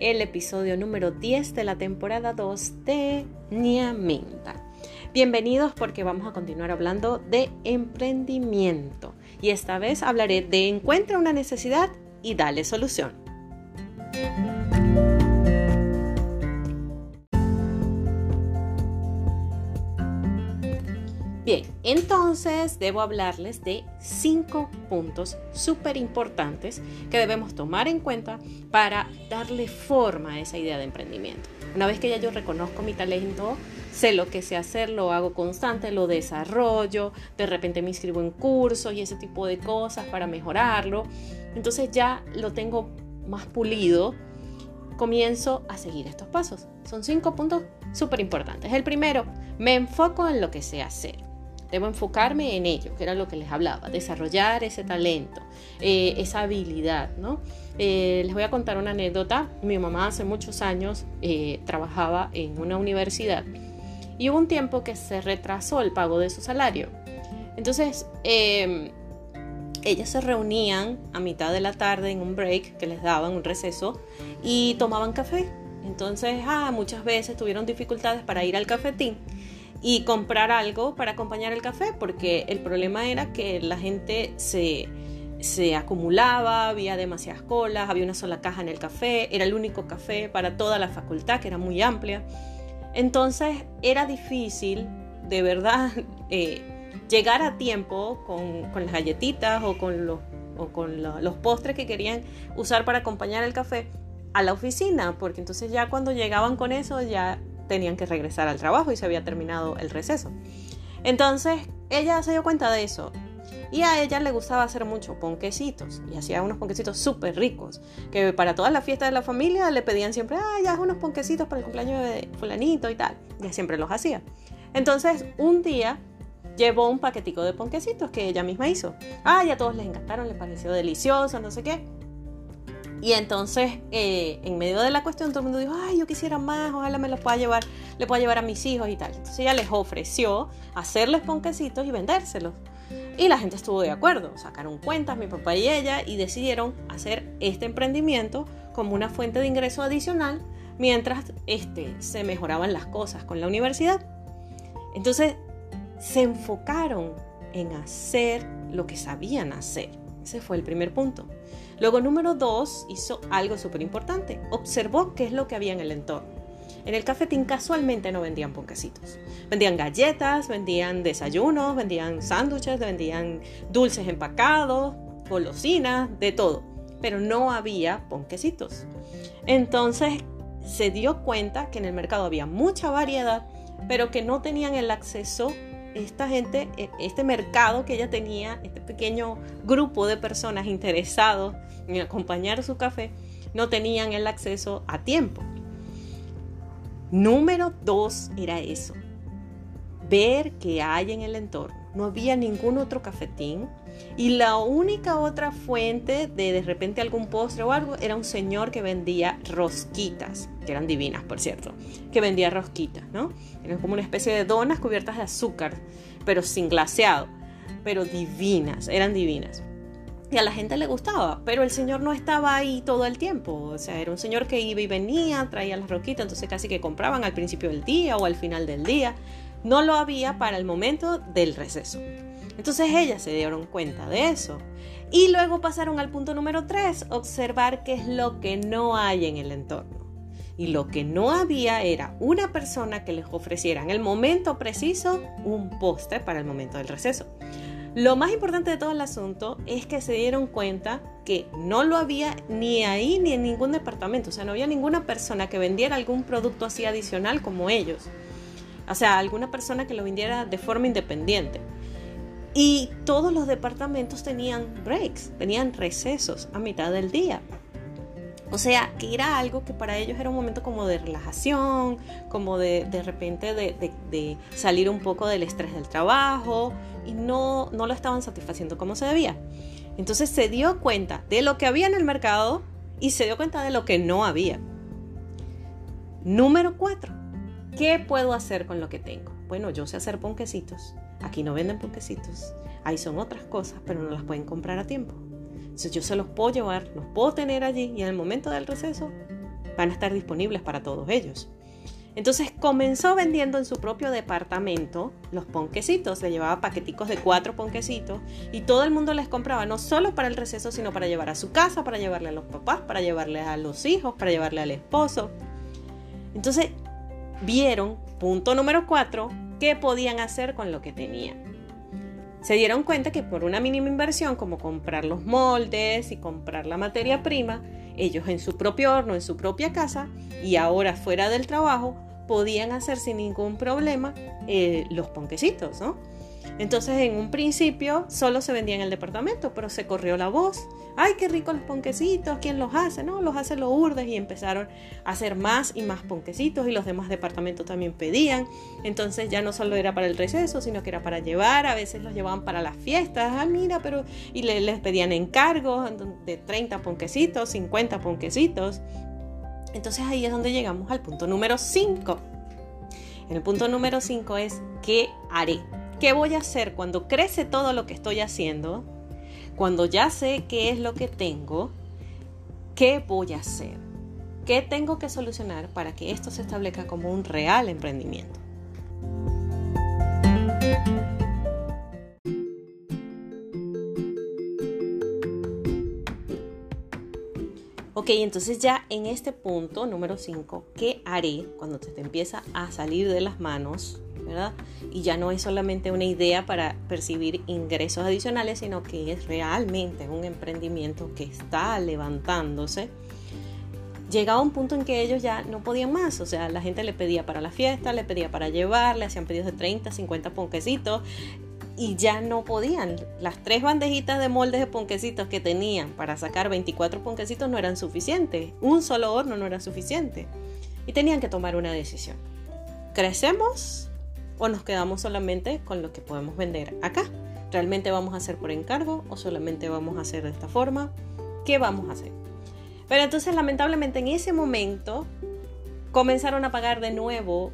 el episodio número 10 de la temporada 2 de Niamenta. Bienvenidos porque vamos a continuar hablando de emprendimiento y esta vez hablaré de encuentra una necesidad y dale solución. Entonces debo hablarles de cinco puntos súper importantes que debemos tomar en cuenta para darle forma a esa idea de emprendimiento. Una vez que ya yo reconozco mi talento, sé lo que sé hacer, lo hago constante, lo desarrollo, de repente me inscribo en cursos y ese tipo de cosas para mejorarlo. Entonces ya lo tengo más pulido, comienzo a seguir estos pasos. Son cinco puntos súper importantes. El primero, me enfoco en lo que sé hacer. Debo enfocarme en ello, que era lo que les hablaba, desarrollar ese talento, eh, esa habilidad, ¿no? Eh, les voy a contar una anécdota. Mi mamá hace muchos años eh, trabajaba en una universidad y hubo un tiempo que se retrasó el pago de su salario. Entonces, em, ellas se reunían a mitad de la tarde en un break que les daban, un receso, y tomaban café. Entonces, ah, muchas veces tuvieron dificultades para ir al cafetín y comprar algo para acompañar el café, porque el problema era que la gente se, se acumulaba, había demasiadas colas, había una sola caja en el café, era el único café para toda la facultad, que era muy amplia. Entonces era difícil, de verdad, eh, llegar a tiempo con, con, las galletitas o con, los, o con los postres que querían usar para acompañar el café a la oficina, porque entonces ya cuando llegaban con eso ya tenían que regresar al trabajo y se había terminado el receso. Entonces ella se dio cuenta de eso y a ella le gustaba hacer mucho ponquecitos y hacía unos ponquecitos súper ricos que para todas las fiestas de la familia le pedían siempre, ah, ya unos ponquecitos para el cumpleaños de fulanito y tal. Ya siempre los hacía. Entonces un día llevó un paquetico de ponquecitos que ella misma hizo. Ah, ya a todos les encantaron, les pareció delicioso, no sé qué. Y entonces, eh, en medio de la cuestión, todo el mundo dijo, ay, yo quisiera más, ojalá me los pueda llevar, le pueda llevar a mis hijos y tal. Entonces ella les ofreció hacerles ponquecitos y vendérselos. Y la gente estuvo de acuerdo, sacaron cuentas, mi papá y ella, y decidieron hacer este emprendimiento como una fuente de ingreso adicional mientras este, se mejoraban las cosas con la universidad. Entonces, se enfocaron en hacer lo que sabían hacer. Ese fue el primer punto. Luego, número dos, hizo algo súper importante. Observó qué es lo que había en el entorno. En el cafetín casualmente no vendían ponquecitos. Vendían galletas, vendían desayunos, vendían sándwiches, vendían dulces empacados, golosinas, de todo. Pero no había ponquecitos. Entonces se dio cuenta que en el mercado había mucha variedad, pero que no tenían el acceso esta gente, e, este mercado que ella tenía, este pequeño grupo de personas interesados en acompañar su café, no tenían el acceso a tiempo. Número dos era eso, ver qué hay en el entorno. No había ningún otro cafetín y la única otra fuente de de repente algún postre o algo era un señor que vendía rosquitas, que eran divinas, por cierto, que vendía rosquitas, ¿no? Eran como una especie de donas cubiertas de azúcar, pero sin glaseado, pero divinas, eran divinas. Y a la gente le gustaba, pero el señor no estaba ahí todo el tiempo. O sea, era un señor que iba y venía, traía las rosquitas, entonces casi que compraban al principio del día o al final del día. No lo había para el momento del receso. Entonces ellas se dieron cuenta de eso. Y luego pasaron al punto número 3, observar qué es lo que no hay en el entorno. Y lo que no había era una persona que les ofreciera en el momento preciso un poste para el momento del receso. Lo más importante de todo el asunto es que se dieron cuenta que no lo había ni ahí ni en ningún departamento. O sea, no había ninguna persona que vendiera algún producto así adicional como ellos. O sea, alguna persona que lo vendiera de forma independiente. Y todos los departamentos tenían breaks, tenían recesos a mitad del día. O sea, que era algo que para ellos era un momento como de relajación, como de, de repente de, de, salir un poco del estrés del trabajo y no, no lo estaban satisfaciendo como se debía. Entonces se dio cuenta de lo que había en el mercado y se dio cuenta de lo que no había. Número cuatro, ¿qué puedo hacer con lo que tengo? Bueno, yo sé hacer ponquecitos. Aquí no venden ponquecitos. Ahí son otras cosas, pero no las pueden comprar a tiempo. Entonces yo se los puedo llevar, los puedo tener allí y en el momento del receso van a estar disponibles para todos ellos. Entonces comenzó vendiendo en su propio departamento los ponquecitos, le llevaba paqueticos de cuatro ponquecitos y todo el mundo les compraba, no solo para el receso, sino para llevar a su casa, para llevarle a los papás, para llevarle a los hijos, para llevarle al esposo. Entonces vieron, punto número cuatro, qué podían hacer con lo que tenían se dieron cuenta que por una mínima inversión como comprar los moldes y comprar la materia prima, ellos en su propio horno, en su propia casa y ahora fuera del trabajo, podían hacer sin ningún problema eh, los ponquecitos, ¿no? Entonces en un principio solo se vendía en el departamento, pero se corrió la voz. ¡Ay, qué ricos los ponquecitos! ¿Quién los hace? No, los hace los urdes y empezaron a hacer más y más ponquecitos y los demás departamentos también pedían. Entonces ya no solo era para el receso, sino que era para llevar, a veces los llevaban para las fiestas. Ah, mira, pero... Y les pedían encargos de 30 ponquecitos, 50 ponquecitos. Entonces ahí es donde llegamos al punto número 5. El punto número 5 es ¿qué haré? ¿Qué voy a hacer cuando crece todo lo que estoy haciendo? Cuando ya sé qué es lo que tengo, ¿qué voy a hacer? ¿Qué tengo que solucionar para que esto se establezca como un real emprendimiento? Ok, entonces ya en este punto número 5, ¿qué haré cuando te, empieza a salir de las manos y ya no es solamente una idea para percibir ingresos adicionales, sino que es realmente un emprendimiento que está levantándose. Llegaba un punto en que ellos ya no podían más, o sea, la gente le pedía para la fiesta, le pedía para llevar, le hacían pedidos de 30, 50 ponquecitos y ya no podían. Las tres bandejitas de moldes de ponquecitos que tenían para sacar 24 ponquecitos no eran suficientes. Un solo horno no era suficiente. Y tenían que tomar una decisión. ¿Crecemos o nos quedamos solamente con lo que podemos vender acá. ¿Realmente vamos a hacer por encargo o solamente vamos a hacer de esta forma? ¿Qué vamos a hacer? Pero entonces lamentablemente en ese momento comenzaron a pagar de nuevo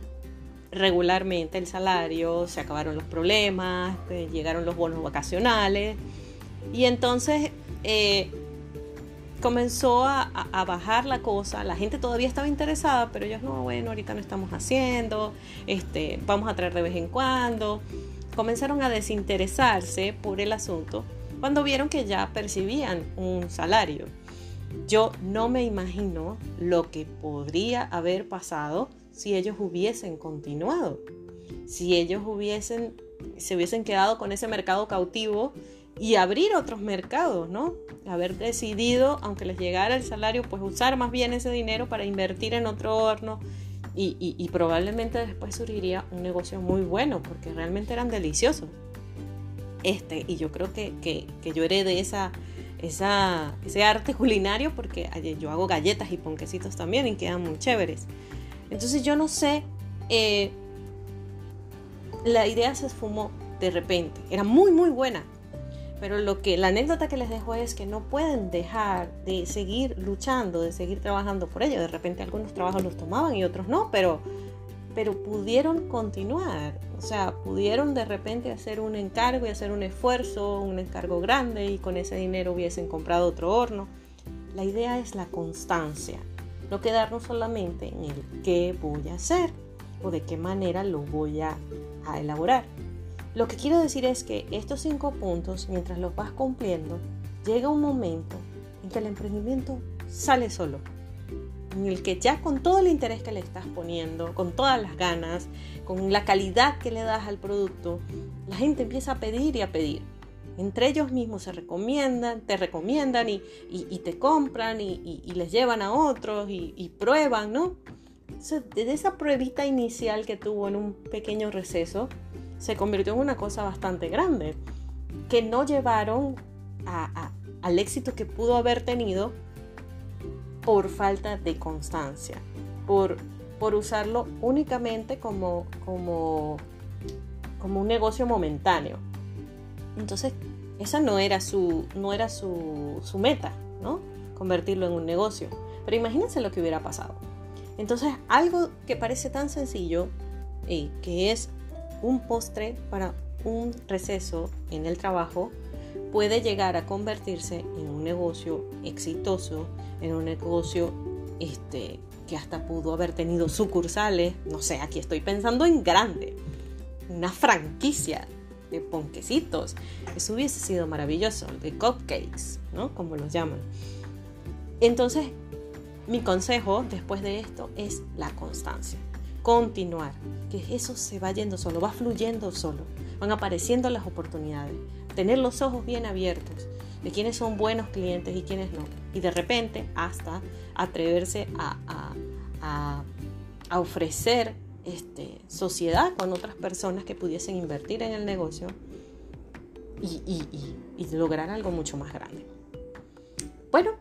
regularmente el salario, se acabaron los problemas, eh, llegaron los bonos vacacionales y entonces eh, comenzó a, bajar la cosa, la gente todavía estaba interesada, pero ellos no, bueno, ahorita no estamos haciendo, este, vamos a traer de vez en cuando. Comenzaron a desinteresarse por el asunto cuando vieron que ya percibían un salario. Yo no me imagino lo que podría haber pasado si ellos hubiesen continuado, si ellos hubiesen, se hubiesen quedado con ese mercado cautivo y abrir otros mercados, ¿no? Haber decidido, aunque les llegara el salario, pues usar más bien ese dinero para invertir en otro horno y, probablemente después surgiría un negocio muy bueno porque realmente eran deliciosos. Este, y yo creo que, que, yo heredé esa, esa, ese arte culinario porque yo hago galletas y ponquecitos también y quedan muy chéveres. Entonces yo no sé, eh, la idea se esfumó de repente, era muy muy buena, pero lo que la anécdota que les dejo es que no pueden dejar de seguir luchando, de seguir trabajando por ello. De repente algunos trabajos los tomaban y otros no, pero pero pudieron continuar, o sea, pudieron de repente hacer un encargo y hacer un esfuerzo, un encargo grande y con ese dinero hubiesen comprado otro horno. La idea es la constancia, no quedarnos solamente en el qué voy a hacer o de qué manera lo voy a, a elaborar. Lo que quiero decir es que estos cinco puntos, mientras los vas cumpliendo, llega un momento en que el emprendimiento sale solo. En el que ya con todo el interés que le estás poniendo, con todas las ganas, con la calidad que le das al producto, la gente empieza a pedir y a pedir. Entre ellos mismos se recomiendan, te recomiendan y, te compran y, les llevan a otros y, prueban, ¿no? desde esa pruebita inicial que tuvo en un pequeño receso, se convirtió en una cosa bastante grande, que no llevaron al éxito que pudo haber tenido por falta de constancia, por, por usarlo únicamente como, como, como un negocio momentáneo. Entonces, esa no era su, no era su, su meta, ¿no? Convertirlo en un negocio. Pero imagínense lo que hubiera pasado. Entonces, algo que parece tan sencillo, y que es un postre para un receso en el trabajo, puede llegar a convertirse en un negocio exitoso, en un negocio este, que hasta pudo haber tenido sucursales, no sé, aquí estoy pensando en grande, una franquicia de ponquecitos, eso hubiese sido maravilloso, de cupcakes, ¿no? Como los llaman. Entonces, mi consejo después de esto es la constancia. Continuar, que eso se va yendo solo, va fluyendo solo, van apareciendo las oportunidades. Tener los ojos bien abiertos de quiénes son buenos clientes y quiénes no. Y de repente hasta atreverse a, ofrecer este, sociedad con otras personas que pudiesen invertir en el negocio y lograr algo mucho más grande. Bueno,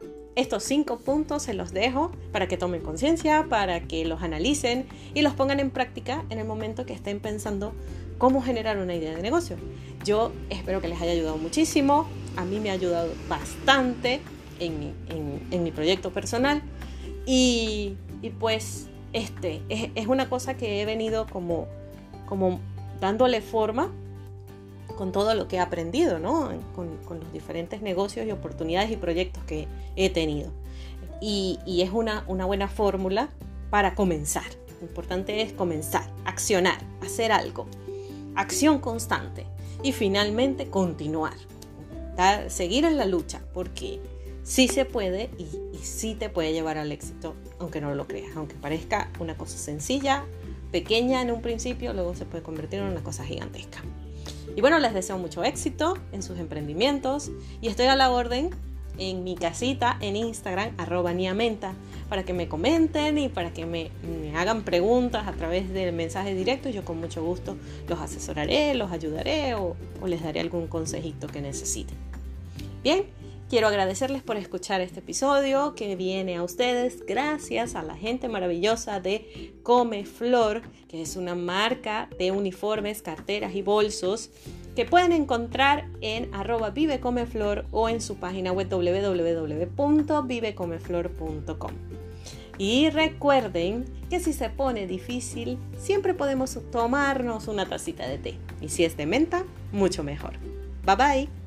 estos cinco puntos se los dejo para que tomen conciencia, para que los analicen y los pongan en práctica en el momento que estén pensando cómo generar una idea de negocio. Yo espero que les haya ayudado muchísimo, a mí me ha ayudado bastante en mi, proyecto personal y, pues este es, una cosa que he venido como, como dándole forma con todo lo que he aprendido, ¿no? Con, los diferentes negocios y oportunidades y proyectos que he tenido. Y, es una, buena fórmula para comenzar. Lo importante es comenzar, accionar, hacer algo. Acción constante. Y finalmente continuar. Seguir en la lucha, porque sí se puede y, y sí te puede llevar al éxito, aunque no lo creas. Aunque parezca una cosa sencilla, pequeña en un principio, luego se puede convertir en una cosa gigantesca. Y bueno, les deseo mucho éxito en sus emprendimientos y estoy a la orden en mi casita en Instagram, arroba niamenta, para que me comenten y para que me, hagan preguntas a través de mensajes directos. Yo con mucho gusto los asesoraré, los ayudaré o, o les daré algún consejito que necesiten. Bien, Quiero agradecerles por escuchar este episodio que viene a ustedes gracias a la gente maravillosa de Come Flor, que es una marca de uniformes, carteras y bolsos que pueden encontrar en arroba vivecomeflor o en su página web www.vivecomeflor.com. Y recuerden que si se pone difícil, siempre podemos tomarnos una tacita de té. Y si es de menta, mucho mejor. Bye bye.